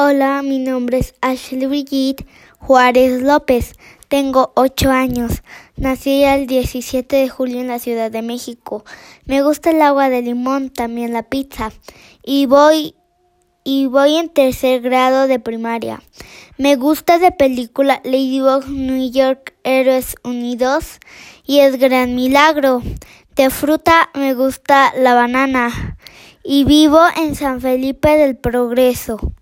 Hola, mi nombre es Ashley Brigitte Juárez López. Tengo ocho años. Nací el 17 de julio en la Ciudad de México. Me gusta el agua de limón, también la pizza. Y voy y voy en tercer grado de primaria. Me gusta de película Ladybug New York Héroes Unidos y es Gran Milagro. De fruta me gusta la banana y vivo en San Felipe del Progreso.